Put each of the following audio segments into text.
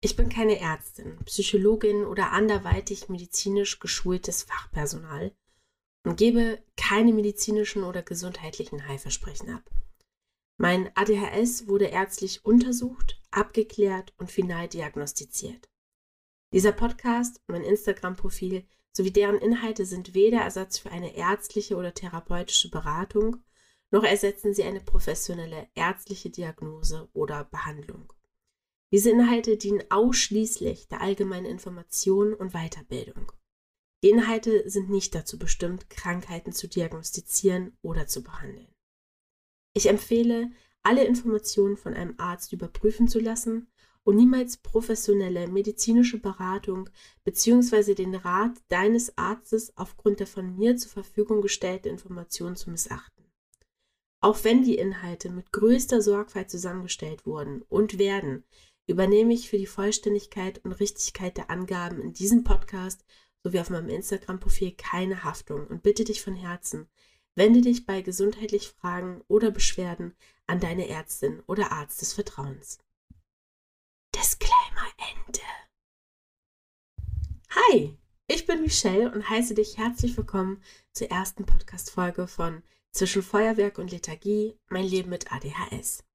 Ich bin keine Ärztin, Psychologin oder anderweitig medizinisch geschultes Fachpersonal und gebe keine medizinischen oder gesundheitlichen Heilversprechen ab. Mein ADHS wurde ärztlich untersucht, abgeklärt und final diagnostiziert. Dieser Podcast, mein Instagram-Profil sowie deren Inhalte sind weder Ersatz für eine ärztliche oder therapeutische Beratung, noch ersetzen sie eine professionelle ärztliche Diagnose oder Behandlung. Diese Inhalte dienen ausschließlich der allgemeinen Information und Weiterbildung. Die Inhalte sind nicht dazu bestimmt, Krankheiten zu diagnostizieren oder zu behandeln. Ich empfehle, alle Informationen von einem Arzt überprüfen zu lassen und niemals professionelle medizinische Beratung bzw. den Rat deines Arztes aufgrund der von mir zur Verfügung gestellten Informationen zu missachten. Auch wenn die Inhalte mit größter Sorgfalt zusammengestellt wurden und werden, übernehme ich für die Vollständigkeit und Richtigkeit der Angaben in diesem Podcast sowie auf meinem Instagram-Profil keine Haftung und bitte dich von Herzen, wende dich bei gesundheitlichen Fragen oder Beschwerden an deine Ärztin oder Arzt des Vertrauens. Disclaimer Ende. Hi, ich bin Michelle und heiße dich herzlich willkommen zur ersten Podcast-Folge von Zwischen Feuerwerk und Lethargie, mein Leben mit ADHS.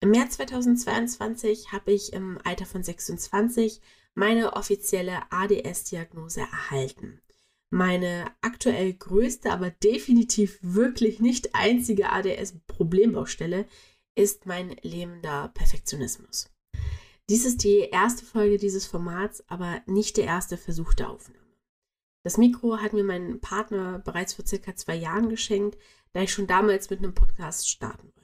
Im März 2022 habe ich im Alter von 26 meine offizielle ADS-Diagnose erhalten. Meine aktuell größte, aber definitiv wirklich nicht einzige ADS-Problembaustelle ist mein lebender Perfektionismus. Dies ist die erste Folge dieses Formats, aber nicht der erste Versuch der Aufnahme. Das Mikro hat mir mein Partner bereits vor circa zwei Jahren geschenkt, da ich schon damals mit einem Podcast starten wollte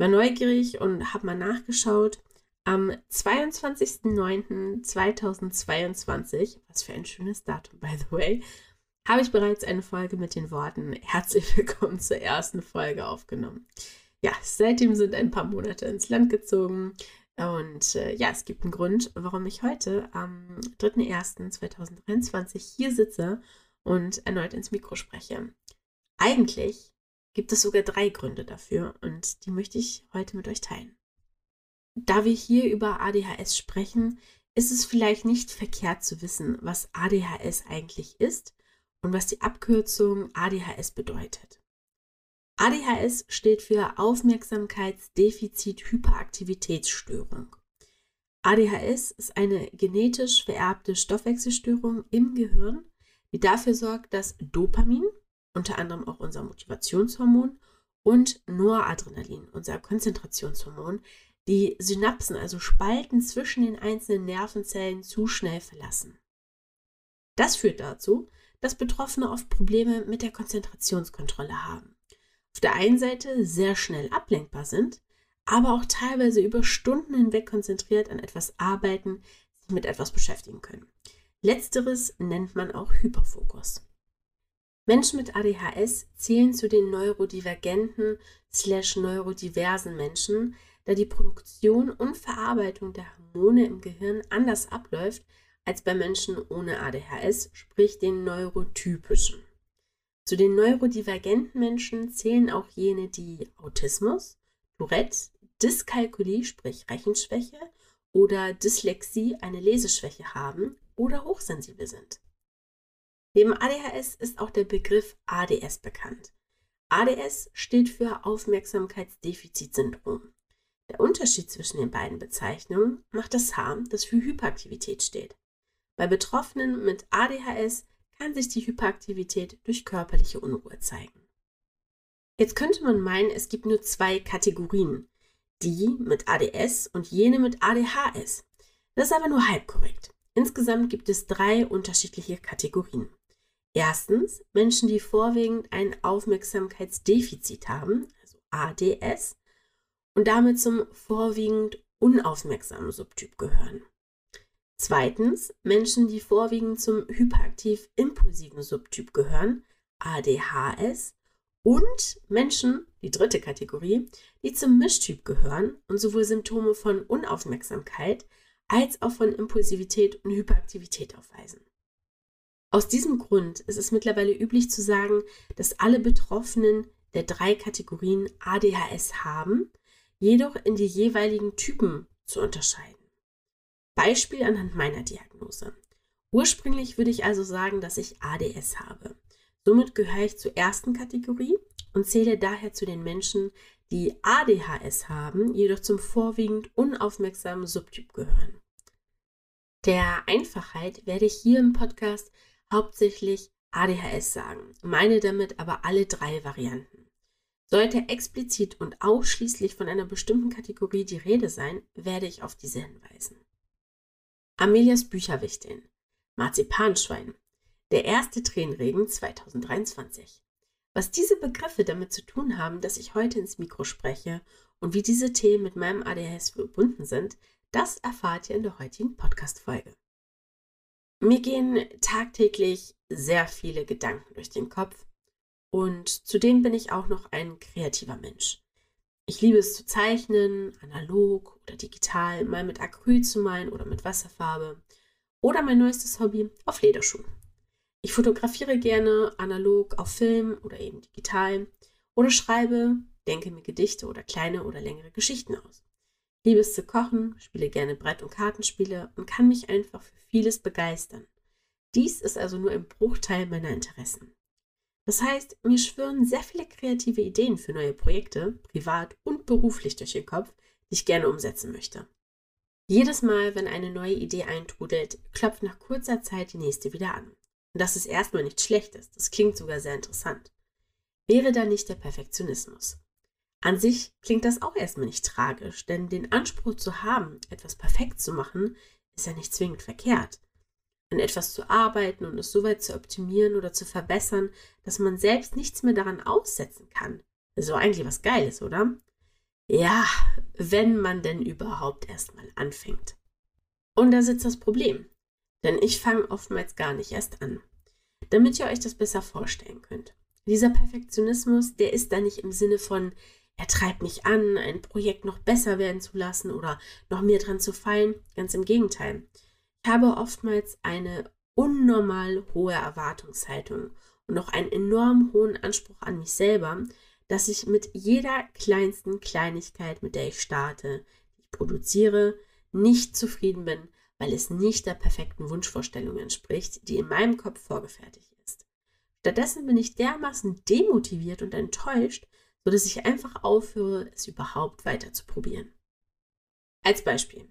war neugierig und habe mal nachgeschaut. Am 22.09.2022, was für ein schönes Datum, by the way, habe ich bereits eine Folge mit den Worten Herzlich willkommen zur ersten Folge aufgenommen. Ja, seitdem sind ein paar Monate ins Land gezogen. Und äh, ja, es gibt einen Grund, warum ich heute am 3.1.2023 hier sitze und erneut ins Mikro spreche. Eigentlich gibt es sogar drei Gründe dafür und die möchte ich heute mit euch teilen. Da wir hier über ADHS sprechen, ist es vielleicht nicht verkehrt zu wissen, was ADHS eigentlich ist und was die Abkürzung ADHS bedeutet. ADHS steht für Aufmerksamkeitsdefizit-Hyperaktivitätsstörung. ADHS ist eine genetisch vererbte Stoffwechselstörung im Gehirn, die dafür sorgt, dass Dopamin, unter anderem auch unser Motivationshormon und Noradrenalin, unser Konzentrationshormon, die Synapsen, also Spalten zwischen den einzelnen Nervenzellen, zu schnell verlassen. Das führt dazu, dass Betroffene oft Probleme mit der Konzentrationskontrolle haben. Auf der einen Seite sehr schnell ablenkbar sind, aber auch teilweise über Stunden hinweg konzentriert an etwas arbeiten, sich mit etwas beschäftigen können. Letzteres nennt man auch Hyperfokus. Menschen mit ADHS zählen zu den neurodivergenten slash neurodiversen Menschen, da die Produktion und Verarbeitung der Hormone im Gehirn anders abläuft als bei Menschen ohne ADHS, sprich den neurotypischen. Zu den neurodivergenten Menschen zählen auch jene, die Autismus, Tourette, Dyskalkulie, sprich Rechenschwäche oder Dyslexie, eine Leseschwäche haben oder hochsensibel sind. Neben ADHS ist auch der Begriff ADS bekannt. ADS steht für Aufmerksamkeitsdefizitsyndrom. Der Unterschied zwischen den beiden Bezeichnungen macht das H, das für Hyperaktivität steht. Bei Betroffenen mit ADHS kann sich die Hyperaktivität durch körperliche Unruhe zeigen. Jetzt könnte man meinen, es gibt nur zwei Kategorien, die mit ADS und jene mit ADHS. Das ist aber nur halb korrekt. Insgesamt gibt es drei unterschiedliche Kategorien. Erstens Menschen, die vorwiegend ein Aufmerksamkeitsdefizit haben, also ADS, und damit zum vorwiegend unaufmerksamen Subtyp gehören. Zweitens Menschen, die vorwiegend zum hyperaktiv-impulsiven Subtyp gehören, ADHS, und Menschen, die dritte Kategorie, die zum Mischtyp gehören und sowohl Symptome von Unaufmerksamkeit als auch von Impulsivität und Hyperaktivität aufweisen. Aus diesem Grund ist es mittlerweile üblich zu sagen, dass alle Betroffenen der drei Kategorien ADHS haben, jedoch in die jeweiligen Typen zu unterscheiden. Beispiel anhand meiner Diagnose. Ursprünglich würde ich also sagen, dass ich ADS habe. Somit gehöre ich zur ersten Kategorie und zähle daher zu den Menschen, die ADHS haben, jedoch zum vorwiegend unaufmerksamen Subtyp gehören. Der Einfachheit werde ich hier im Podcast hauptsächlich ADHS sagen, meine damit aber alle drei Varianten. Sollte explizit und ausschließlich von einer bestimmten Kategorie die Rede sein, werde ich auf diese hinweisen. Amelias Bücherwichtin, Marzipanschwein, der erste Tränenregen 2023. Was diese Begriffe damit zu tun haben, dass ich heute ins Mikro spreche und wie diese Themen mit meinem ADHS verbunden sind, das erfahrt ihr in der heutigen Podcast-Folge. Mir gehen tagtäglich sehr viele Gedanken durch den Kopf und zudem bin ich auch noch ein kreativer Mensch. Ich liebe es zu zeichnen, analog oder digital, mal mit Acryl zu malen oder mit Wasserfarbe oder mein neuestes Hobby auf Lederschuhen. Ich fotografiere gerne analog auf Film oder eben digital oder schreibe, denke mir Gedichte oder kleine oder längere Geschichten aus. Liebe es zu kochen, spiele gerne Brett- und Kartenspiele und kann mich einfach für vieles begeistern. Dies ist also nur ein Bruchteil meiner Interessen. Das heißt, mir schwirren sehr viele kreative Ideen für neue Projekte, privat und beruflich durch den Kopf, die ich gerne umsetzen möchte. Jedes Mal, wenn eine neue Idee eintrudelt, klopft nach kurzer Zeit die nächste wieder an. Und das ist erstmal nichts Schlechtes, das klingt sogar sehr interessant. Wäre da nicht der Perfektionismus? An sich klingt das auch erstmal nicht tragisch, denn den Anspruch zu haben, etwas perfekt zu machen, ist ja nicht zwingend verkehrt. An etwas zu arbeiten und es so weit zu optimieren oder zu verbessern, dass man selbst nichts mehr daran aussetzen kann. So eigentlich was Geiles, oder? Ja, wenn man denn überhaupt erstmal anfängt. Und da sitzt das Problem. Denn ich fange oftmals gar nicht erst an. Damit ihr euch das besser vorstellen könnt. Dieser Perfektionismus, der ist da nicht im Sinne von, er treibt mich an, ein Projekt noch besser werden zu lassen oder noch mehr dran zu fallen. Ganz im Gegenteil. Ich habe oftmals eine unnormal hohe Erwartungshaltung und noch einen enorm hohen Anspruch an mich selber, dass ich mit jeder kleinsten Kleinigkeit, mit der ich starte, die ich produziere, nicht zufrieden bin, weil es nicht der perfekten Wunschvorstellung entspricht, die in meinem Kopf vorgefertigt ist. Stattdessen bin ich dermaßen demotiviert und enttäuscht, sodass ich einfach aufhöre, es überhaupt weiter zu probieren. Als Beispiel.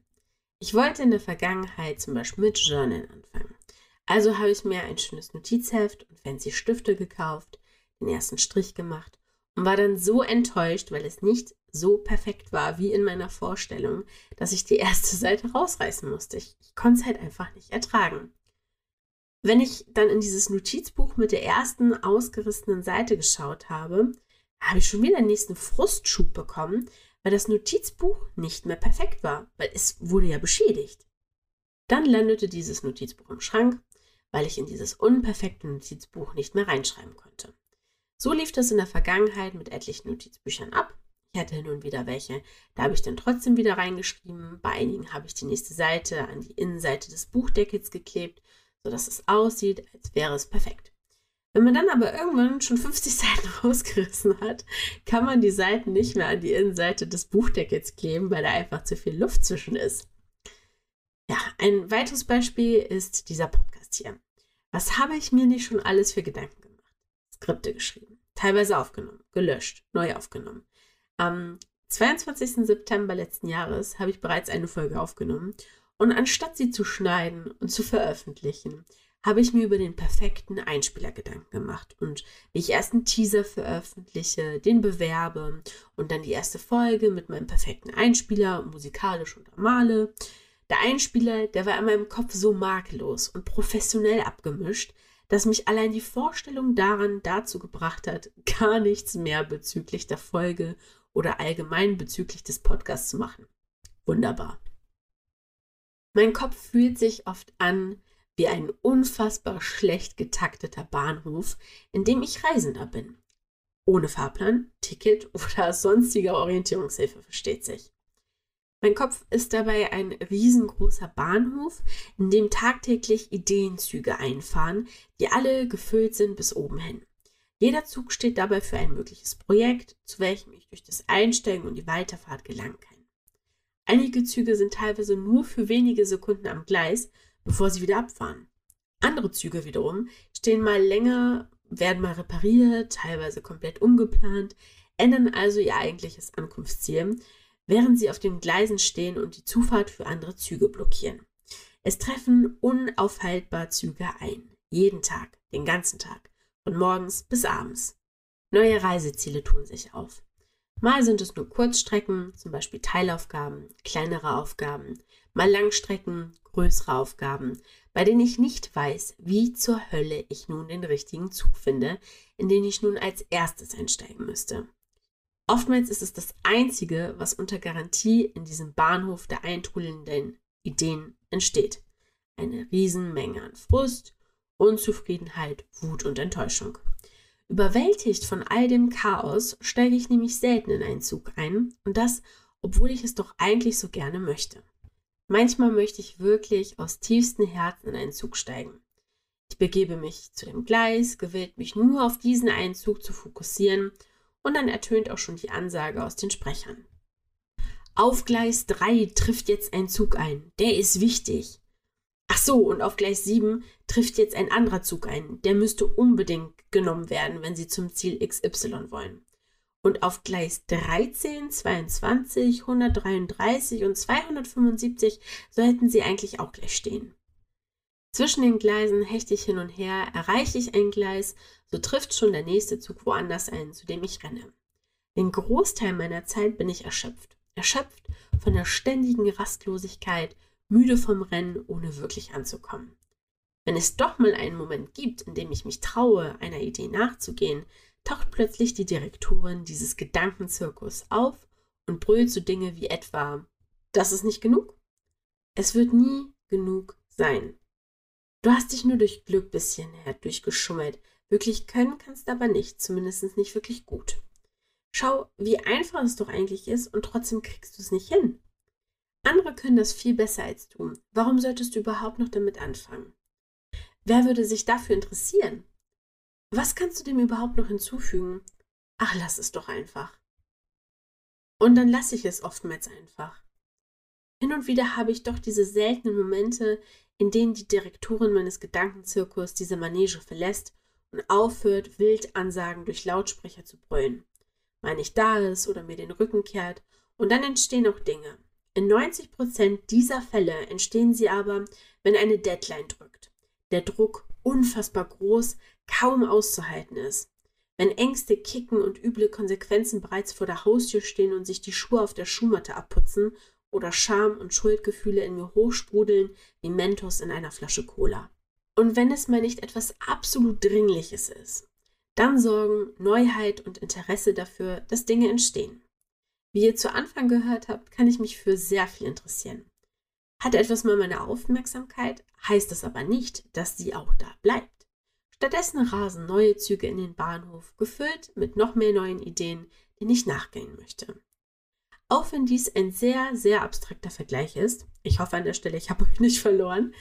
Ich wollte in der Vergangenheit zum Beispiel mit Journal anfangen. Also habe ich mir ein schönes Notizheft und fancy Stifte gekauft, den ersten Strich gemacht und war dann so enttäuscht, weil es nicht so perfekt war wie in meiner Vorstellung, dass ich die erste Seite rausreißen musste. Ich, ich konnte es halt einfach nicht ertragen. Wenn ich dann in dieses Notizbuch mit der ersten ausgerissenen Seite geschaut habe, habe ich schon wieder den nächsten Frustschub bekommen, weil das Notizbuch nicht mehr perfekt war, weil es wurde ja beschädigt. Dann landete dieses Notizbuch im Schrank, weil ich in dieses unperfekte Notizbuch nicht mehr reinschreiben konnte. So lief das in der Vergangenheit mit etlichen Notizbüchern ab ich hatte nun wieder welche. Da habe ich dann trotzdem wieder reingeschrieben. Bei einigen habe ich die nächste Seite an die Innenseite des Buchdeckels geklebt, sodass es aussieht, als wäre es perfekt. Wenn man dann aber irgendwann schon 50 Seiten rausgerissen hat, kann man die Seiten nicht mehr an die Innenseite des Buchdeckels kleben, weil da einfach zu viel Luft zwischen ist. Ja, ein weiteres Beispiel ist dieser Podcast hier. Was habe ich mir nicht schon alles für Gedanken gemacht? Skripte geschrieben, teilweise aufgenommen, gelöscht, neu aufgenommen. Am 22. September letzten Jahres habe ich bereits eine Folge aufgenommen und anstatt sie zu schneiden und zu veröffentlichen, habe ich mir über den perfekten Einspieler Gedanken gemacht und wie ich erst einen Teaser veröffentliche, den bewerbe und dann die erste Folge mit meinem perfekten Einspieler musikalisch untermale. Der Einspieler, der war in meinem Kopf so makellos und professionell abgemischt, dass mich allein die Vorstellung daran dazu gebracht hat, gar nichts mehr bezüglich der Folge oder allgemein bezüglich des Podcasts zu machen. Wunderbar. Mein Kopf fühlt sich oft an wie ein unfassbar schlecht getakteter Bahnhof, in dem ich Reisender bin. Ohne Fahrplan, Ticket oder sonstige Orientierungshilfe, versteht sich. Mein Kopf ist dabei ein riesengroßer Bahnhof, in dem tagtäglich Ideenzüge einfahren, die alle gefüllt sind bis oben hin. Jeder Zug steht dabei für ein mögliches Projekt, zu welchem ich durch das Einsteigen und die Weiterfahrt gelangen kann. Einige Züge sind teilweise nur für wenige Sekunden am Gleis, bevor sie wieder abfahren. Andere Züge wiederum stehen mal länger, werden mal repariert, teilweise komplett umgeplant, ändern also ihr eigentliches Ankunftsziel, während sie auf den Gleisen stehen und die Zufahrt für andere Züge blockieren. Es treffen unaufhaltbar Züge ein. Jeden Tag, den ganzen Tag, von morgens bis abends. Neue Reiseziele tun sich auf. Mal sind es nur Kurzstrecken, zum Beispiel Teilaufgaben, kleinere Aufgaben, mal Langstrecken, größere Aufgaben, bei denen ich nicht weiß, wie zur Hölle ich nun den richtigen Zug finde, in den ich nun als erstes einsteigen müsste. Oftmals ist es das Einzige, was unter Garantie in diesem Bahnhof der eintrudelnden Ideen entsteht. Eine Riesenmenge an Frust, Unzufriedenheit, Wut und Enttäuschung. Überwältigt von all dem Chaos steige ich nämlich selten in einen Zug ein und das, obwohl ich es doch eigentlich so gerne möchte. Manchmal möchte ich wirklich aus tiefstem Herzen in einen Zug steigen. Ich begebe mich zu dem Gleis, gewillt mich nur auf diesen einen Zug zu fokussieren und dann ertönt auch schon die Ansage aus den Sprechern. Auf Gleis 3 trifft jetzt ein Zug ein. Der ist wichtig. Ach so, und auf Gleis 7 trifft jetzt ein anderer Zug ein. Der müsste unbedingt genommen werden, wenn Sie zum Ziel XY wollen. Und auf Gleis 13, 22, 133 und 275 sollten Sie eigentlich auch gleich stehen. Zwischen den Gleisen hechte ich hin und her, erreiche ich ein Gleis, so trifft schon der nächste Zug woanders ein, zu dem ich renne. Den Großteil meiner Zeit bin ich erschöpft. Erschöpft von der ständigen Rastlosigkeit, müde vom Rennen, ohne wirklich anzukommen. Wenn es doch mal einen Moment gibt, in dem ich mich traue, einer Idee nachzugehen, taucht plötzlich die Direktorin dieses Gedankenzirkus auf und brüllt so Dinge wie etwa, das ist nicht genug? Es wird nie genug sein. Du hast dich nur durch Glück bis hierher durchgeschummelt. Wirklich können kannst du aber nicht, zumindest nicht wirklich gut. Schau, wie einfach es doch eigentlich ist und trotzdem kriegst du es nicht hin. Andere können das viel besser als du. Warum solltest du überhaupt noch damit anfangen? Wer würde sich dafür interessieren? Was kannst du dem überhaupt noch hinzufügen? Ach, lass es doch einfach. Und dann lasse ich es oftmals einfach. Hin und wieder habe ich doch diese seltenen Momente, in denen die Direktorin meines Gedankenzirkus diese Manege verlässt und aufhört, Wildansagen durch Lautsprecher zu brüllen. Mal nicht da ist oder mir den Rücken kehrt. Und dann entstehen auch Dinge. In 90 Prozent dieser Fälle entstehen sie aber, wenn eine Deadline drückt. Der Druck unfassbar groß, kaum auszuhalten ist. Wenn Ängste kicken und üble Konsequenzen bereits vor der Haustür stehen und sich die Schuhe auf der Schuhmatte abputzen oder Scham und Schuldgefühle in mir hochsprudeln wie Mentos in einer Flasche Cola. Und wenn es mal nicht etwas absolut Dringliches ist, dann sorgen Neuheit und Interesse dafür, dass Dinge entstehen. Wie ihr zu Anfang gehört habt, kann ich mich für sehr viel interessieren. Hat etwas mal meine Aufmerksamkeit, heißt das aber nicht, dass sie auch da bleibt. Stattdessen rasen neue Züge in den Bahnhof, gefüllt mit noch mehr neuen Ideen, denen ich nachgehen möchte. Auch wenn dies ein sehr, sehr abstrakter Vergleich ist, ich hoffe an der Stelle, ich habe euch nicht verloren,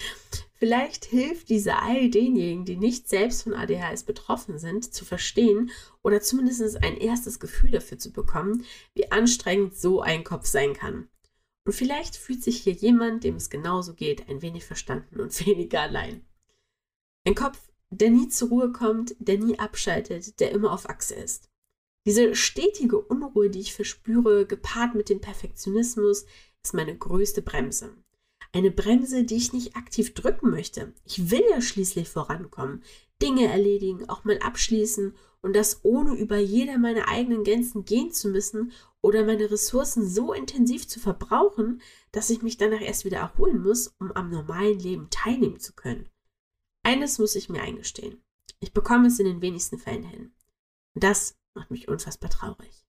vielleicht hilft diese all denjenigen, die nicht selbst von ADHS betroffen sind, zu verstehen oder zumindest ein erstes Gefühl dafür zu bekommen, wie anstrengend so ein Kopf sein kann. Und vielleicht fühlt sich hier jemand, dem es genauso geht, ein wenig verstanden und weniger allein. Ein Kopf, der nie zur Ruhe kommt, der nie abschaltet, der immer auf Achse ist. Diese stetige Unruhe, die ich verspüre, gepaart mit dem Perfektionismus, ist meine größte Bremse. Eine Bremse, die ich nicht aktiv drücken möchte. Ich will ja schließlich vorankommen, Dinge erledigen, auch mal abschließen und das ohne über jeder meiner eigenen Grenzen gehen zu müssen oder meine Ressourcen so intensiv zu verbrauchen, dass ich mich danach erst wieder erholen muss, um am normalen Leben teilnehmen zu können. Eines muss ich mir eingestehen. Ich bekomme es in den wenigsten Fällen hin. Und das macht mich unfassbar traurig.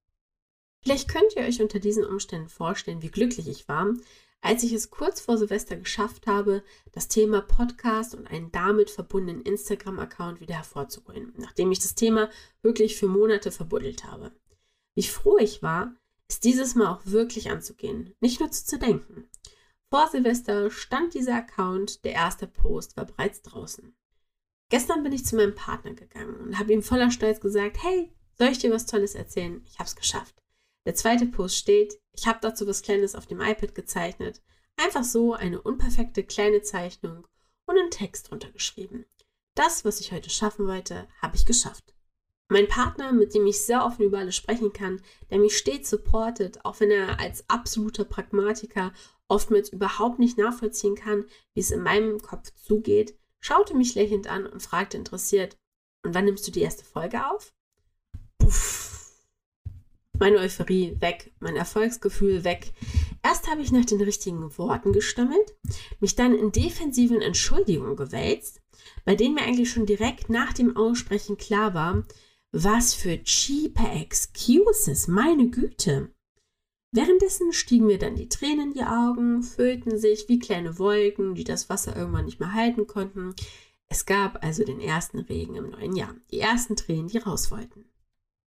Vielleicht könnt ihr euch unter diesen Umständen vorstellen, wie glücklich ich war, als ich es kurz vor Silvester geschafft habe, das Thema Podcast und einen damit verbundenen Instagram-Account wieder hervorzuholen, nachdem ich das Thema wirklich für Monate verbuddelt habe. Wie froh ich war, es dieses Mal auch wirklich anzugehen, nicht nur zu zerdenken. Vor Silvester stand dieser Account, der erste Post war bereits draußen. Gestern bin ich zu meinem Partner gegangen und habe ihm voller Stolz gesagt, hey, soll ich dir was Tolles erzählen? Ich habe es geschafft. Der zweite Post steht, ich habe dazu was Kleines auf dem iPad gezeichnet. Einfach so eine unperfekte kleine Zeichnung und einen Text drunter geschrieben. Das, was ich heute schaffen wollte, habe ich geschafft. Mein Partner, mit dem ich sehr offen über alles sprechen kann, der mich stets supportet, auch wenn er als absoluter Pragmatiker oftmals überhaupt nicht nachvollziehen kann, wie es in meinem Kopf zugeht, schaute mich lächelnd an und fragte interessiert, und wann nimmst du die erste Folge auf? Puff. Meine Euphorie weg, mein Erfolgsgefühl weg. Erst habe ich nach den richtigen Worten gestammelt, mich dann in defensiven Entschuldigungen gewälzt, bei denen mir eigentlich schon direkt nach dem Aussprechen klar war, was für cheaper Excuses, meine Güte. Währenddessen stiegen mir dann die Tränen in die Augen, füllten sich wie kleine Wolken, die das Wasser irgendwann nicht mehr halten konnten. Es gab also den ersten Regen im neuen Jahr, die ersten Tränen, die raus wollten.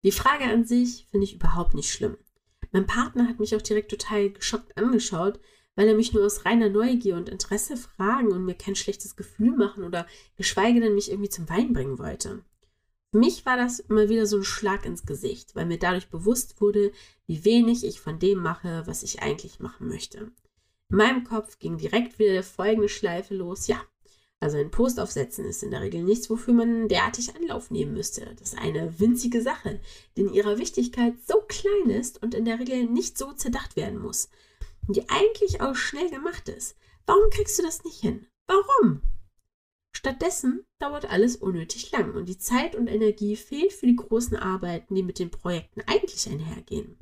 Die Frage an sich finde ich überhaupt nicht schlimm. Mein Partner hat mich auch direkt total geschockt angeschaut, weil er mich nur aus reiner Neugier und Interesse fragen und mir kein schlechtes Gefühl machen oder geschweige denn mich irgendwie zum Wein bringen wollte. Mich war das immer wieder so ein Schlag ins Gesicht, weil mir dadurch bewusst wurde, wie wenig ich von dem mache, was ich eigentlich machen möchte. In meinem Kopf ging direkt wieder folgende Schleife los. Ja, also ein Post aufsetzen ist in der Regel nichts, wofür man derartig Anlauf nehmen müsste. Das ist eine winzige Sache, die in ihrer Wichtigkeit so klein ist und in der Regel nicht so zerdacht werden muss. Die eigentlich auch schnell gemacht ist. Warum kriegst du das nicht hin? Warum? Stattdessen dauert alles unnötig lang und die Zeit und Energie fehlt für die großen Arbeiten, die mit den Projekten eigentlich einhergehen.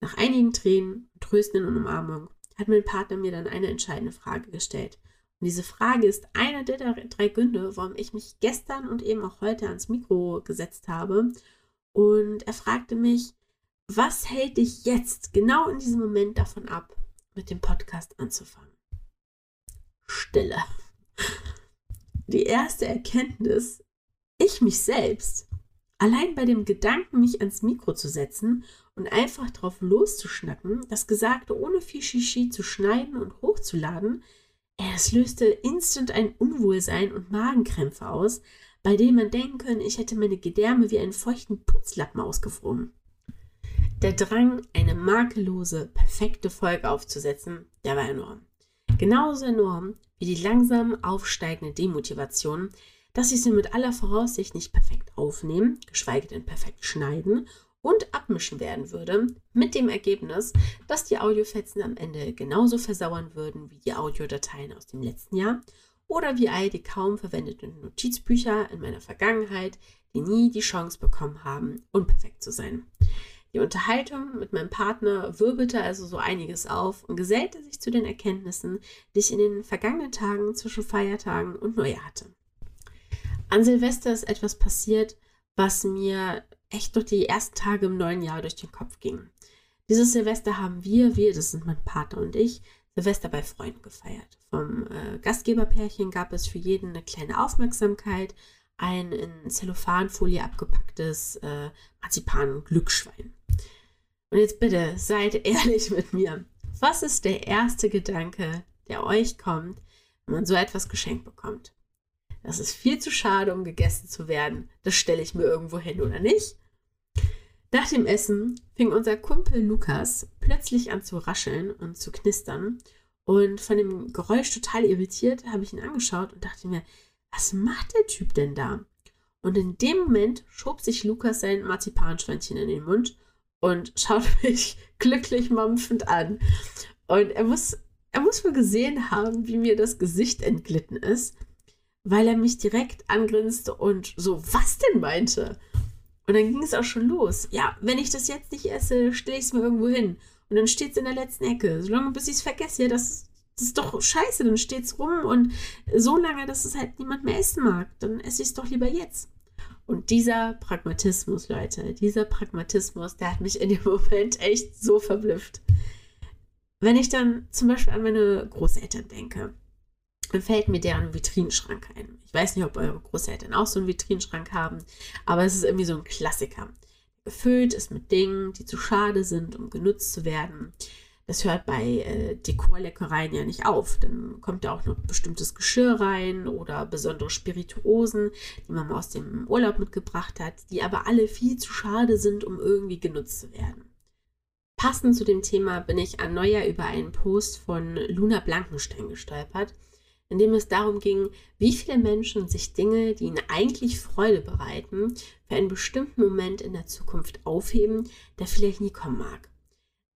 Nach einigen Tränen, Trösten und Umarmung hat mein Partner mir dann eine entscheidende Frage gestellt. Und diese Frage ist einer der drei Gründe, warum ich mich gestern und eben auch heute ans Mikro gesetzt habe. Und er fragte mich, was hält dich jetzt genau in diesem Moment davon ab, mit dem Podcast anzufangen? Stille die erste Erkenntnis, ich mich selbst, allein bei dem Gedanken, mich ans Mikro zu setzen und einfach drauf loszuschnacken, das Gesagte ohne viel Shishi zu schneiden und hochzuladen, es löste instant ein Unwohlsein und Magenkrämpfe aus, bei denen man denken könnte, ich hätte meine Gedärme wie einen feuchten Putzlappen ausgefroren. Der Drang, eine makellose, perfekte Folge aufzusetzen, der war enorm. Genauso enorm wie die langsam aufsteigende Demotivation, dass ich sie mit aller Voraussicht nicht perfekt aufnehmen, geschweige denn perfekt schneiden und abmischen werden würde, mit dem Ergebnis, dass die Audiofetzen am Ende genauso versauern würden wie die Audiodateien aus dem letzten Jahr oder wie all die kaum verwendeten Notizbücher in meiner Vergangenheit, die nie die Chance bekommen haben, unperfekt zu sein. Die Unterhaltung mit meinem Partner wirbelte also so einiges auf und gesellte sich zu den Erkenntnissen, die ich in den vergangenen Tagen zwischen Feiertagen und Neujahr hatte. An Silvester ist etwas passiert, was mir echt durch die ersten Tage im neuen Jahr durch den Kopf ging. Dieses Silvester haben wir, wir, das sind mein Partner und ich, Silvester bei Freunden gefeiert. Vom äh, Gastgeberpärchen gab es für jeden eine kleine Aufmerksamkeit, ein in Zellophanfolie abgepacktes äh, Marzipan-Glücksschwein. Und jetzt bitte, seid ehrlich mit mir. Was ist der erste Gedanke, der euch kommt, wenn man so etwas geschenkt bekommt? Das ist viel zu schade, um gegessen zu werden. Das stelle ich mir irgendwo hin, oder nicht? Nach dem Essen fing unser Kumpel Lukas plötzlich an zu rascheln und zu knistern. Und von dem Geräusch total irritiert habe ich ihn angeschaut und dachte mir, was macht der Typ denn da? Und in dem Moment schob sich Lukas sein Marzipanschweinchen in den Mund und schaut mich glücklich mampfend an. Und er muss, er muss wohl gesehen haben, wie mir das Gesicht entglitten ist, weil er mich direkt angrinste und so, was denn meinte. Und dann ging es auch schon los. Ja, wenn ich das jetzt nicht esse, stelle ich es mir irgendwo hin. Und dann steht es in der letzten Ecke. Solange bis ich es vergesse, ja, das, das ist doch scheiße, dann steht es rum und so lange, dass es halt niemand mehr essen mag, dann esse ich es doch lieber jetzt. Und dieser Pragmatismus, Leute, dieser Pragmatismus, der hat mich in dem Moment echt so verblüfft. Wenn ich dann zum Beispiel an meine Großeltern denke, dann fällt mir deren Vitrinenschrank ein. Ich weiß nicht, ob eure Großeltern auch so einen Vitrinenschrank haben, aber es ist irgendwie so ein Klassiker. Gefüllt ist mit Dingen, die zu schade sind, um genutzt zu werden. Das hört bei äh, Dekorleckereien ja nicht auf. Dann kommt da auch noch bestimmtes Geschirr rein oder besondere Spirituosen, die man aus dem Urlaub mitgebracht hat, die aber alle viel zu schade sind, um irgendwie genutzt zu werden. Passend zu dem Thema bin ich an Neujahr über einen Post von Luna Blankenstein gestolpert, in dem es darum ging, wie viele Menschen sich Dinge, die ihnen eigentlich Freude bereiten, für einen bestimmten Moment in der Zukunft aufheben, der vielleicht nie kommen mag.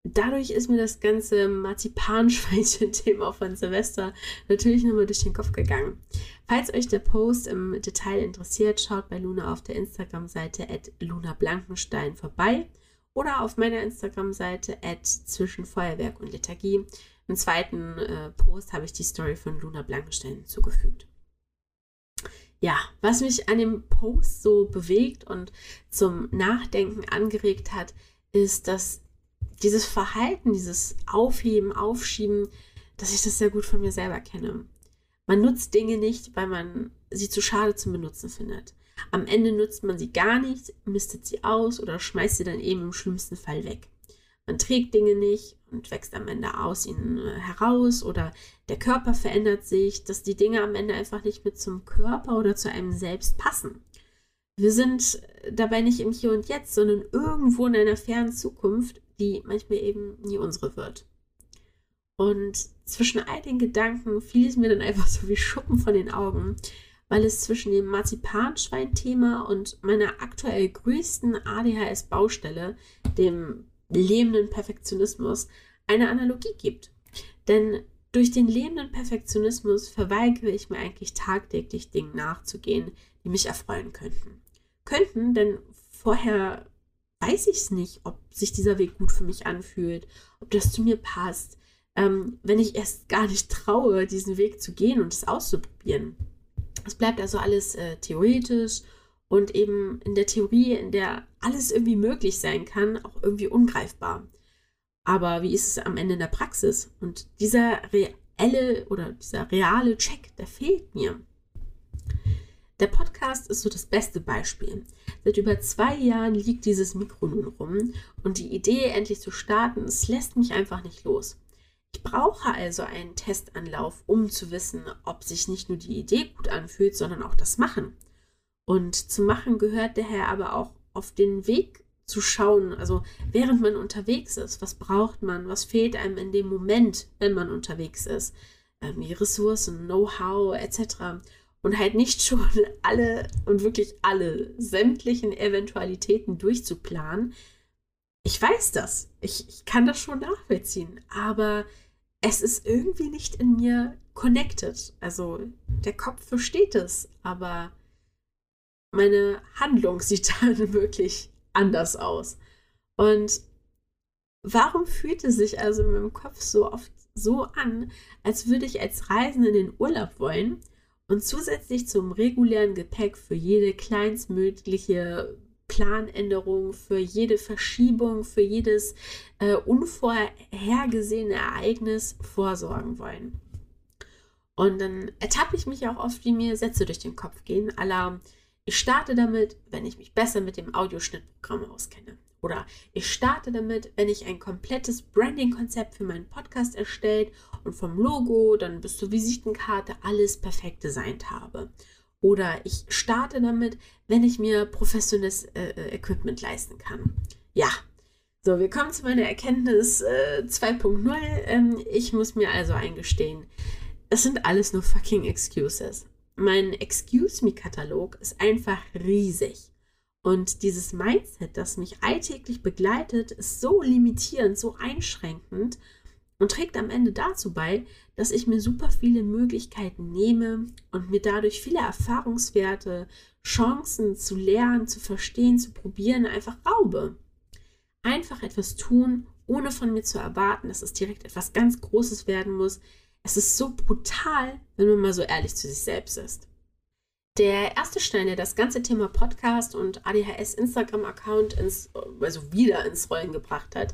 Dadurch ist mir das ganze Marzipanschweinchen-Thema von Silvester natürlich nochmal durch den Kopf gegangen. Falls euch der Post im Detail interessiert, schaut bei Luna auf der Instagram-Seite at Luna Blankenstein vorbei oder auf meiner Instagram-Seite at zwischen Feuerwerk und Lethargie. Im zweiten äh, Post habe ich die Story von Luna Blankenstein hinzugefügt. Ja, was mich an dem Post so bewegt und zum Nachdenken angeregt hat, ist, dass dieses Verhalten, dieses Aufheben, Aufschieben, dass ich das sehr gut von mir selber kenne. Man nutzt Dinge nicht, weil man sie zu schade zum Benutzen findet. Am Ende nutzt man sie gar nicht, mistet sie aus oder schmeißt sie dann eben im schlimmsten Fall weg. Man trägt Dinge nicht und wächst am Ende aus ihnen äh, heraus oder der Körper verändert sich, dass die Dinge am Ende einfach nicht mehr zum Körper oder zu einem selbst passen. Wir sind dabei nicht im Hier und Jetzt, sondern irgendwo in einer fernen Zukunft, die manchmal eben nie unsere wird. Und zwischen all den Gedanken fiel es mir dann einfach so wie Schuppen von den Augen, weil es zwischen dem Marzipanschwein-Thema und meiner aktuell größten ADHS-Baustelle, dem lebenden Perfektionismus, eine Analogie gibt. Denn durch den lebenden Perfektionismus verweigere ich mir eigentlich tagtäglich Dingen nachzugehen, die mich erfreuen könnten. Könnten, denn vorher weiß ich es nicht, ob sich dieser Weg gut für mich anfühlt, ob das zu mir passt, ähm, wenn ich erst gar nicht traue, diesen Weg zu gehen und es auszuprobieren. Es bleibt also alles äh, theoretisch und eben in der Theorie, in der alles irgendwie möglich sein kann, auch irgendwie ungreifbar. Aber wie ist es am Ende in der Praxis? Und dieser reelle oder dieser reale Check, der fehlt mir. Der Podcast ist so das beste Beispiel. Seit über zwei Jahren liegt dieses Mikro nun rum und die Idee, endlich zu starten, es lässt mich einfach nicht los. Ich brauche also einen Testanlauf, um zu wissen, ob sich nicht nur die Idee gut anfühlt, sondern auch das Machen. Und zum Machen gehört daher aber auch auf den Weg zu schauen, also während man unterwegs ist, was braucht man, was fehlt einem in dem Moment, wenn man unterwegs ist, ähm, Ressourcen, Know-how etc. Und halt nicht schon alle und wirklich alle sämtlichen Eventualitäten durchzuplanen. Ich weiß das, ich, ich kann das schon nachvollziehen, aber es ist irgendwie nicht in mir connected. Also der Kopf versteht es, aber meine Handlung sieht dann wirklich anders aus. Und warum fühlt es sich also in meinem Kopf so oft so an, als würde ich als Reisende in den Urlaub wollen und zusätzlich zum regulären Gepäck für jede kleinstmögliche Planänderung, für jede Verschiebung, für jedes äh, unvorhergesehene Ereignis vorsorgen wollen. Und dann ertappe ich mich auch oft, wie mir Sätze durch den Kopf gehen, aller ich starte damit, wenn ich mich besser mit dem Audioschnittprogramm auskenne. Oder ich starte damit, wenn ich ein komplettes Branding-Konzept für meinen Podcast erstellt und vom Logo dann bis zur Visitenkarte alles perfekt designt habe. Oder ich starte damit, wenn ich mir professionelles äh, äh Equipment leisten kann. Ja, so, wir kommen zu meiner Erkenntnis äh, 2.0. Ähm, ich muss mir also eingestehen, es sind alles nur fucking Excuses. Mein Excuse Me-Katalog ist einfach riesig. Und dieses Mindset, das mich alltäglich begleitet, ist so limitierend, so einschränkend und trägt am Ende dazu bei, dass ich mir super viele Möglichkeiten nehme und mir dadurch viele Erfahrungswerte, Chancen zu lernen, zu verstehen, zu probieren, einfach raube. Einfach etwas tun, ohne von mir zu erwarten, dass es direkt etwas ganz Großes werden muss. Es ist so brutal, wenn man mal so ehrlich zu sich selbst ist. Der erste Stein, der das ganze Thema Podcast und ADHS Instagram-Account ins, also wieder ins Rollen gebracht hat,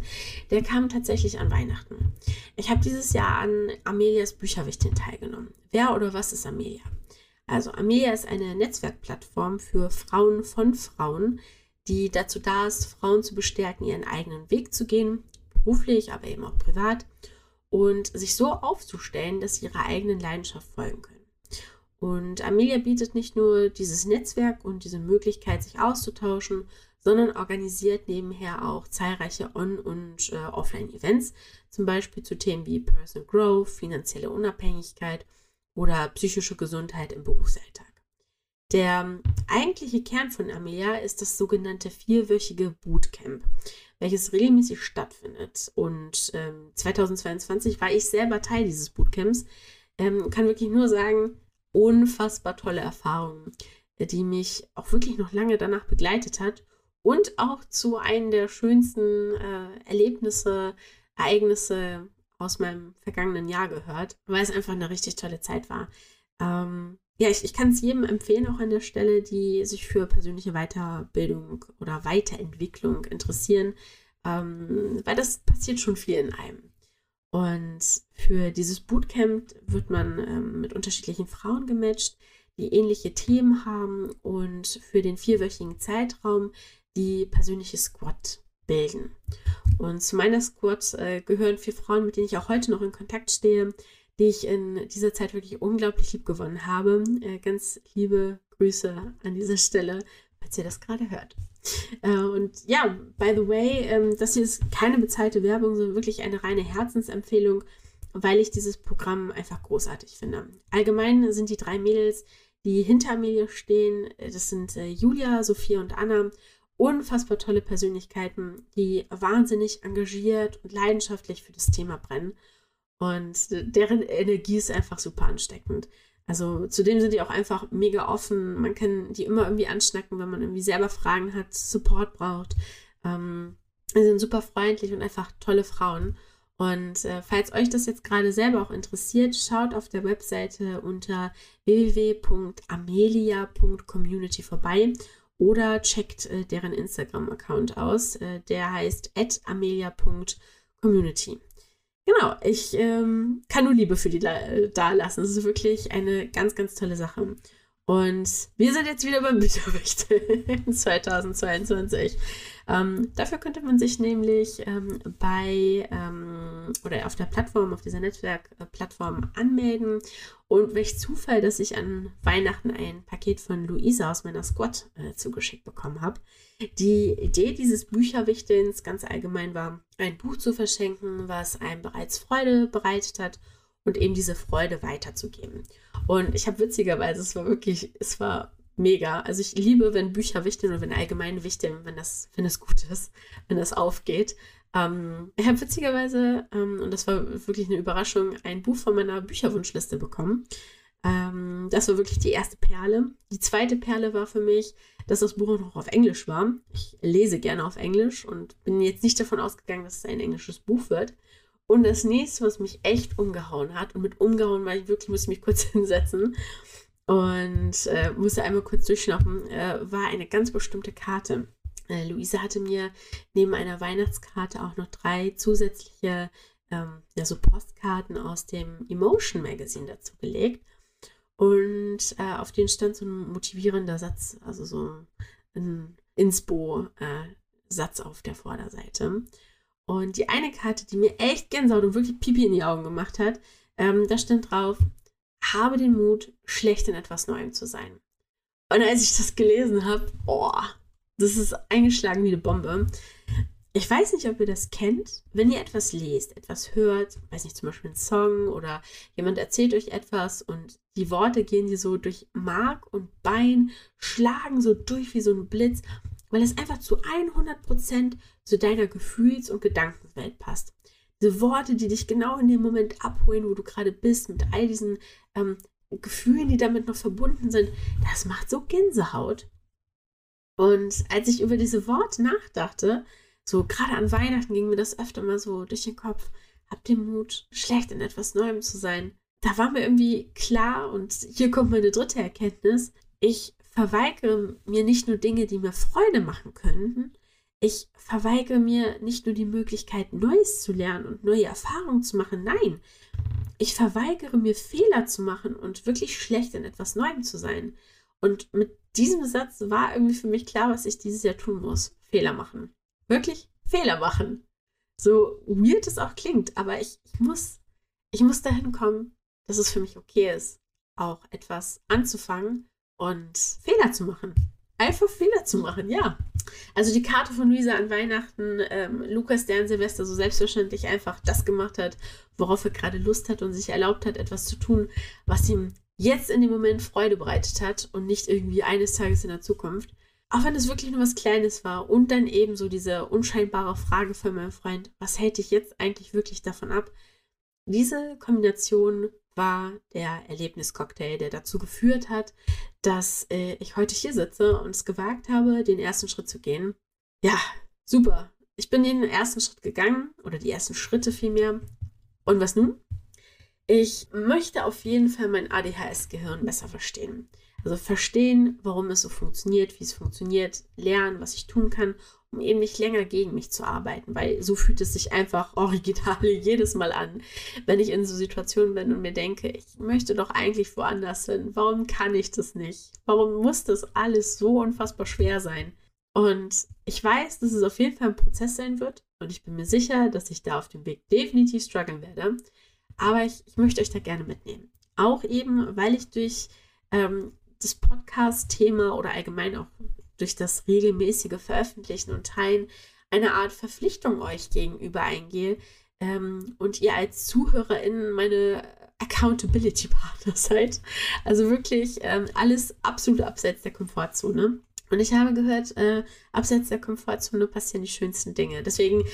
der kam tatsächlich an Weihnachten. Ich habe dieses Jahr an Amelias Bücherwichteln teilgenommen. Wer oder was ist Amelia? Also Amelia ist eine Netzwerkplattform für Frauen von Frauen, die dazu da ist, Frauen zu bestärken, ihren eigenen Weg zu gehen, beruflich, aber eben auch privat, und sich so aufzustellen, dass sie ihrer eigenen Leidenschaft folgen können. Und Amelia bietet nicht nur dieses Netzwerk und diese Möglichkeit, sich auszutauschen, sondern organisiert nebenher auch zahlreiche On- und äh, Offline-Events, zum Beispiel zu Themen wie Personal Growth, finanzielle Unabhängigkeit oder psychische Gesundheit im Berufsalltag. Der ähm, eigentliche Kern von Amelia ist das sogenannte vierwöchige Bootcamp, welches regelmäßig stattfindet. Und ähm, 2022 war ich selber Teil dieses Bootcamps. Ähm, kann wirklich nur sagen, unfassbar tolle Erfahrungen, die mich auch wirklich noch lange danach begleitet hat und auch zu einem der schönsten äh, Erlebnisse, Ereignisse aus meinem vergangenen Jahr gehört, weil es einfach eine richtig tolle Zeit war. Ähm, ja, ich, ich kann es jedem empfehlen, auch an der Stelle, die sich für persönliche Weiterbildung oder Weiterentwicklung interessieren, ähm, weil das passiert schon viel in einem. Und für dieses Bootcamp wird man ähm, mit unterschiedlichen Frauen gematcht, die ähnliche Themen haben und für den vierwöchigen Zeitraum die persönliche Squad bilden. Und zu meiner Squad äh, gehören vier Frauen, mit denen ich auch heute noch in Kontakt stehe, die ich in dieser Zeit wirklich unglaublich lieb gewonnen habe. Äh, ganz liebe Grüße an dieser Stelle, falls ihr das gerade hört. Äh, und ja, by the way, ähm, das hier ist keine bezahlte Werbung, sondern wirklich eine reine Herzensempfehlung, weil ich dieses Programm einfach großartig finde. Allgemein sind die drei Mädels, die hinter mir stehen, äh, das sind äh, Julia, Sophia und Anna, unfassbar tolle Persönlichkeiten, die wahnsinnig engagiert und leidenschaftlich für das Thema brennen. Und deren Energie ist einfach super ansteckend. Also zudem sind die auch einfach mega offen. Man kann die immer irgendwie anschnacken, wenn man irgendwie selber Fragen hat, Support braucht. Ähm, sie sind super freundlich und einfach tolle Frauen. Und äh, falls euch das jetzt gerade selber auch interessiert, schaut auf der Webseite unter www.amelia.community vorbei oder checkt äh, deren Instagram-Account aus. Äh, der heißt amelia.community. Genau, ich ähm, kann nur Liebe für die da lassen. Das ist wirklich eine ganz, ganz tolle Sache. Und wir sind jetzt wieder beim Bücherwächter in 2022. Ähm, dafür könnte man sich nämlich ähm, bei ähm, oder auf der Plattform, auf dieser Netzwerkplattform anmelden. Und welch Zufall, dass ich an Weihnachten ein Paket von Luisa aus meiner Squad äh, zugeschickt bekommen habe. Die Idee dieses Bücherwichtelns ganz allgemein war, ein Buch zu verschenken, was einem bereits Freude bereitet hat und eben diese Freude weiterzugeben. Und ich habe witzigerweise, es war wirklich, es war mega. Also ich liebe, wenn Bücher wichteln oder wenn allgemein wichteln, wenn das, wenn das gut ist, wenn das aufgeht. Ähm, ich habe witzigerweise, ähm, und das war wirklich eine Überraschung, ein Buch von meiner Bücherwunschliste bekommen. Ähm, das war wirklich die erste Perle. Die zweite Perle war für mich, dass das Buch noch auf Englisch war. Ich lese gerne auf Englisch und bin jetzt nicht davon ausgegangen, dass es ein englisches Buch wird. Und das nächste, was mich echt umgehauen hat, und mit umgehauen war ich wirklich, muss ich mich kurz hinsetzen und äh, musste einmal kurz durchschnappen, äh, war eine ganz bestimmte Karte. Äh, Luise hatte mir neben einer Weihnachtskarte auch noch drei zusätzliche ähm, ja, so Postkarten aus dem Emotion Magazine dazu gelegt. Und äh, auf denen stand so ein motivierender Satz, also so ein Inspo-Satz äh, auf der Vorderseite. Und die eine Karte, die mir echt Gänsehaut und wirklich Pipi in die Augen gemacht hat, ähm, da stand drauf, habe den Mut, schlecht in etwas Neuem zu sein. Und als ich das gelesen habe, oh, das ist eingeschlagen wie eine Bombe. Ich weiß nicht, ob ihr das kennt. Wenn ihr etwas lest, etwas hört, weiß nicht, zum Beispiel einen Song oder jemand erzählt euch etwas und die Worte gehen dir so durch Mark und Bein, schlagen so durch wie so ein Blitz weil es einfach zu 100% zu deiner Gefühls- und Gedankenwelt passt. Diese Worte, die dich genau in dem Moment abholen, wo du gerade bist, mit all diesen ähm, Gefühlen, die damit noch verbunden sind, das macht so Gänsehaut. Und als ich über diese Worte nachdachte, so gerade an Weihnachten ging mir das öfter mal so durch den Kopf, hab den Mut, schlecht in etwas Neuem zu sein. Da war mir irgendwie klar, und hier kommt meine dritte Erkenntnis, ich verweigere mir nicht nur Dinge, die mir Freude machen könnten, ich verweigere mir nicht nur die Möglichkeit, Neues zu lernen und neue Erfahrungen zu machen. Nein, ich verweigere mir Fehler zu machen und wirklich schlecht in etwas Neuem zu sein. Und mit diesem Satz war irgendwie für mich klar, was ich dieses Jahr tun muss. Fehler machen. Wirklich Fehler machen. So weird es auch klingt, aber ich, ich muss, ich muss dahin kommen, dass es für mich okay ist, auch etwas anzufangen und Fehler zu machen. Einfach Fehler zu machen, ja. Also die Karte von Luisa an Weihnachten, ähm, Lukas, der an Silvester so selbstverständlich einfach das gemacht hat, worauf er gerade Lust hat und sich erlaubt hat, etwas zu tun, was ihm jetzt in dem Moment Freude bereitet hat und nicht irgendwie eines Tages in der Zukunft. Auch wenn es wirklich nur was Kleines war und dann eben so diese unscheinbare Frage von meinem Freund, was hält dich jetzt eigentlich wirklich davon ab? Diese Kombination war der Erlebniscocktail, der dazu geführt hat, dass äh, ich heute hier sitze und es gewagt habe, den ersten Schritt zu gehen. Ja, super. Ich bin den ersten Schritt gegangen oder die ersten Schritte vielmehr. Und was nun? Ich möchte auf jeden Fall mein ADHS-Gehirn besser verstehen. Also verstehen, warum es so funktioniert, wie es funktioniert, lernen, was ich tun kann, eben nicht länger gegen mich zu arbeiten, weil so fühlt es sich einfach original jedes Mal an, wenn ich in so Situationen bin und mir denke, ich möchte doch eigentlich woanders hin. Warum kann ich das nicht? Warum muss das alles so unfassbar schwer sein? Und ich weiß, dass es auf jeden Fall ein Prozess sein wird und ich bin mir sicher, dass ich da auf dem Weg definitiv strugglen werde. Aber ich, ich möchte euch da gerne mitnehmen. Auch eben, weil ich durch ähm, das Podcast-Thema oder allgemein auch durch das regelmäßige Veröffentlichen und Teilen eine Art Verpflichtung euch gegenüber eingehe ähm, und ihr als ZuhörerInnen meine Accountability-Partner seid. Also wirklich ähm, alles absolut abseits der Komfortzone. Und ich habe gehört, äh, abseits der Komfortzone passieren die schönsten Dinge. Deswegen,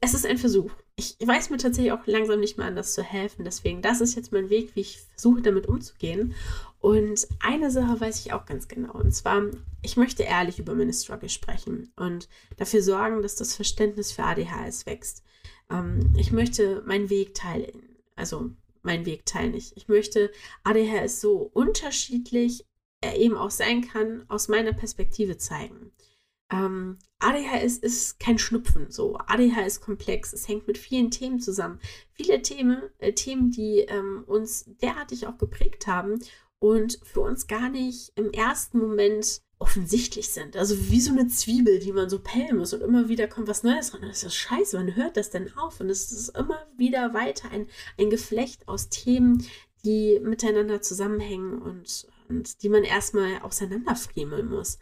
es ist ein Versuch. Ich weiß mir tatsächlich auch langsam nicht mehr anders zu helfen. Deswegen, das ist jetzt mein Weg, wie ich versuche, damit umzugehen. Und eine Sache weiß ich auch ganz genau. Und zwar, ich möchte ehrlich über meine Struggle sprechen und dafür sorgen, dass das Verständnis für ADHS wächst. Ähm, ich möchte meinen Weg teilen. Also, meinen Weg teilen. Ich, ich möchte ADHS so unterschiedlich er eben auch sein kann, aus meiner Perspektive zeigen. Ähm, ADHS ist kein Schnupfen, so. ADHS ist komplex, es hängt mit vielen Themen zusammen. Viele Themen, äh, Themen die ähm, uns derartig auch geprägt haben und für uns gar nicht im ersten Moment offensichtlich sind. Also wie so eine Zwiebel, die man so pellen muss und immer wieder kommt was Neues ran. Das ist scheiße, wann hört das denn auf? Und es ist immer wieder weiter ein, ein Geflecht aus Themen, die miteinander zusammenhängen und und die man erstmal auseinanderfriemeln muss.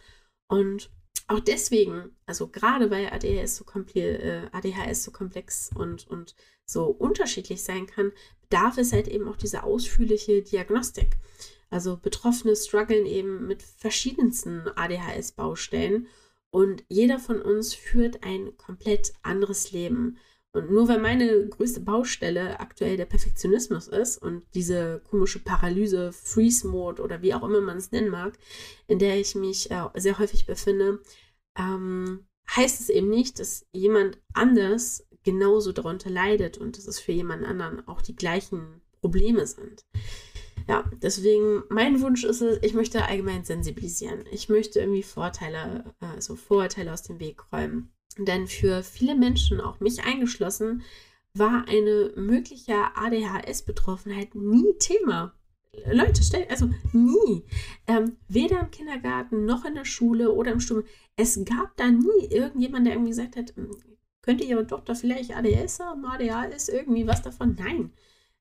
Und auch deswegen, also gerade weil ADHS so, äh, ADHS so komplex und, und so unterschiedlich sein kann, bedarf es halt eben auch diese ausführliche Diagnostik. Also Betroffene strugglen eben mit verschiedensten ADHS-Baustellen und jeder von uns führt ein komplett anderes Leben. Und nur weil meine größte Baustelle aktuell der Perfektionismus ist und diese komische Paralyse, Freeze-Mode oder wie auch immer man es nennen mag, in der ich mich äh, sehr häufig befinde, ähm, heißt es eben nicht, dass jemand anders genauso darunter leidet und dass es für jemand anderen auch die gleichen Probleme sind. Ja, deswegen mein Wunsch ist es, ich möchte allgemein sensibilisieren. Ich möchte irgendwie Vorteile, also Vorurteile aus dem Weg räumen. Denn für viele Menschen, auch mich eingeschlossen, war eine mögliche ADHS-Betroffenheit nie Thema. Leute, stellt, also nie. Ähm, weder im Kindergarten noch in der Schule oder im Studium. Es gab da nie irgendjemand, der irgendwie gesagt hat, hm, könnte Ihre Tochter vielleicht ADHS haben, ADHS, irgendwie was davon? Nein.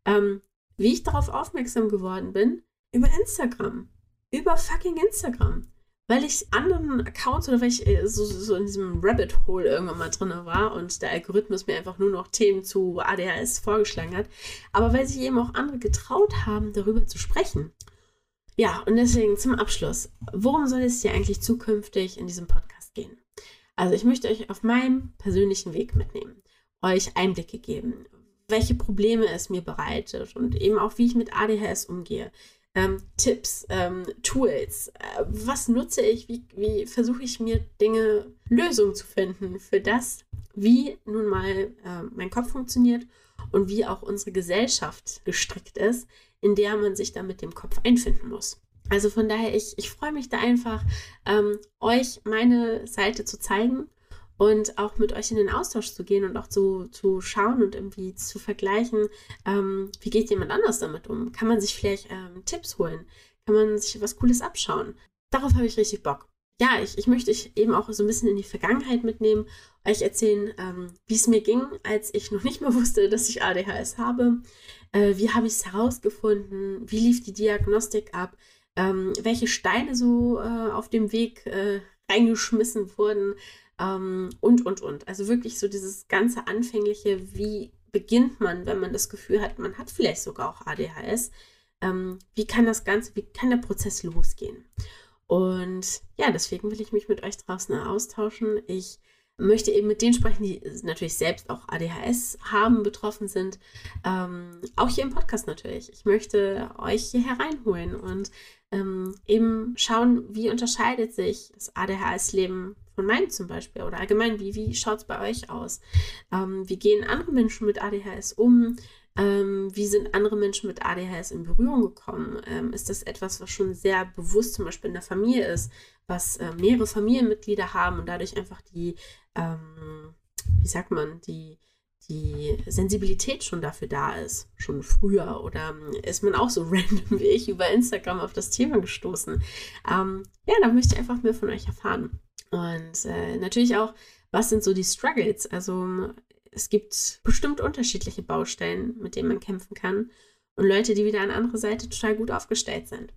Ähm, wie ich darauf aufmerksam geworden bin, über Instagram. Über fucking Instagram weil ich anderen Accounts oder weil ich äh, so, so in diesem Rabbit Hole irgendwann mal drin war und der Algorithmus mir einfach nur noch Themen zu ADHS vorgeschlagen hat, aber weil sich eben auch andere getraut haben, darüber zu sprechen. Ja, und deswegen zum Abschluss. Worum soll es hier eigentlich zukünftig in diesem Podcast gehen? Also ich möchte euch auf meinem persönlichen Weg mitnehmen, euch Einblicke geben, welche Probleme es mir bereitet und eben auch, wie ich mit ADHS umgehe, ähm, Tipps, ähm, Tools. Äh, was nutze ich? Wie, wie versuche ich mir Dinge, Lösungen zu finden für das, wie nun mal äh, mein Kopf funktioniert und wie auch unsere Gesellschaft gestrickt ist, in der man sich da mit dem Kopf einfinden muss. Also von daher, ich, ich freue mich da einfach, ähm, euch meine Seite zu zeigen und auch mit euch in den Austausch zu gehen und auch zu, zu schauen und irgendwie zu vergleichen, ähm, wie geht jemand anders damit um? Kann man sich vielleicht ähm, Tipps holen? Kann man sich was Cooles abschauen? Darauf habe ich richtig Bock. Ja, ich, ich möchte euch eben auch so ein bisschen in die Vergangenheit mitnehmen, euch erzählen, ähm, wie es mir ging, als ich noch nicht mehr wusste, dass ich ADHS habe. Äh, wie habe ich es herausgefunden? Wie lief die Diagnostik ab? Ähm, welche Steine so äh, auf dem Weg äh, reingeschmissen wurden ähm, und, und, und. Also wirklich so dieses ganze Anfängliche, wie beginnt man, wenn man das Gefühl hat, man hat vielleicht sogar auch ADHS. Ähm, wie kann das Ganze, wie kann der Prozess losgehen? Und ja, deswegen will ich mich mit euch draußen austauschen. Ich möchte eben mit denen sprechen, die natürlich selbst auch ADHS haben, betroffen sind. Ähm, auch hier im Podcast natürlich. Ich möchte euch hier hereinholen und ähm, eben schauen, wie unterscheidet sich das ADHS-Leben von meinem zum Beispiel oder allgemein, wie, wie schaut es bei euch aus? Ähm, wie gehen andere Menschen mit ADHS um? Ähm, wie sind andere Menschen mit ADHS in Berührung gekommen? Ähm, ist das etwas, was schon sehr bewusst zum Beispiel in der Familie ist, was äh, mehrere Familienmitglieder haben und dadurch einfach die, ähm, wie sagt man, die, die Sensibilität schon dafür da ist, schon früher oder ähm, ist man auch so random wie ich über Instagram auf das Thema gestoßen? Ähm, ja, da möchte ich einfach mehr von euch erfahren. Und äh, natürlich auch, was sind so die Struggles? Also es gibt bestimmt unterschiedliche Baustellen, mit denen man kämpfen kann und Leute, die wieder an andere Seite total gut aufgestellt sind.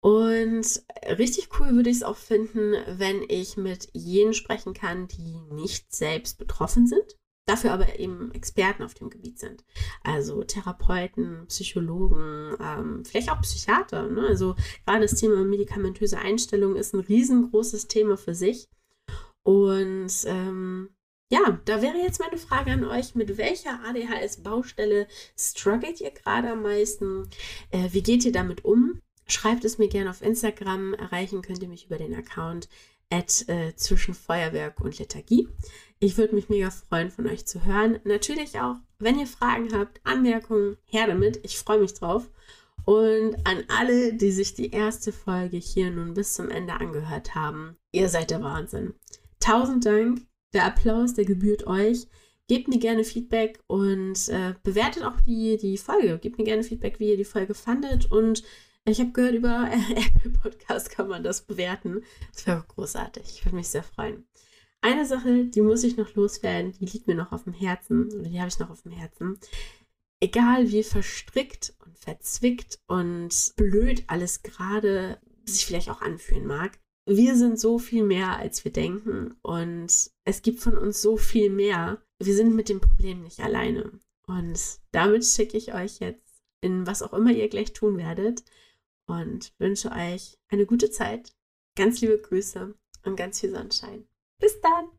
Und richtig cool würde ich es auch finden, wenn ich mit jenen sprechen kann, die nicht selbst betroffen sind, dafür aber eben Experten auf dem Gebiet sind. Also Therapeuten, Psychologen, ähm, vielleicht auch Psychiater. Ne? Also gerade das Thema medikamentöse Einstellung ist ein riesengroßes Thema für sich. Und ähm, ja, da wäre jetzt meine Frage an euch, mit welcher ADHS-Baustelle struggelt ihr gerade am meisten? Äh, wie geht ihr damit um? Schreibt es mir gerne auf Instagram. Erreichen könnt ihr mich über den Account at, äh, zwischen Feuerwerk und Lethargie. Ich würde mich mega freuen, von euch zu hören. Natürlich auch, wenn ihr Fragen habt, Anmerkungen, her damit. Ich freue mich drauf. Und an alle, die sich die erste Folge hier nun bis zum Ende angehört haben, ihr seid der Wahnsinn. Tausend Dank. Der Applaus, der gebührt euch. Gebt mir gerne Feedback und äh, bewertet auch die, die Folge. Gebt mir gerne Feedback, wie ihr die Folge fandet. Und ich habe gehört, über Apple Podcast kann man das bewerten. Das wäre großartig. Ich würde mich sehr freuen. Eine Sache, die muss ich noch loswerden, die liegt mir noch auf dem Herzen oder die habe ich noch auf dem Herzen. Egal wie verstrickt und verzwickt und blöd alles gerade sich vielleicht auch anfühlen mag, wir sind so viel mehr, als wir denken und es gibt von uns so viel mehr. Wir sind mit dem Problem nicht alleine. Und damit schicke ich euch jetzt in was auch immer ihr gleich tun werdet und wünsche euch eine gute Zeit, ganz liebe Grüße und ganz viel Sonnenschein. Bis dann!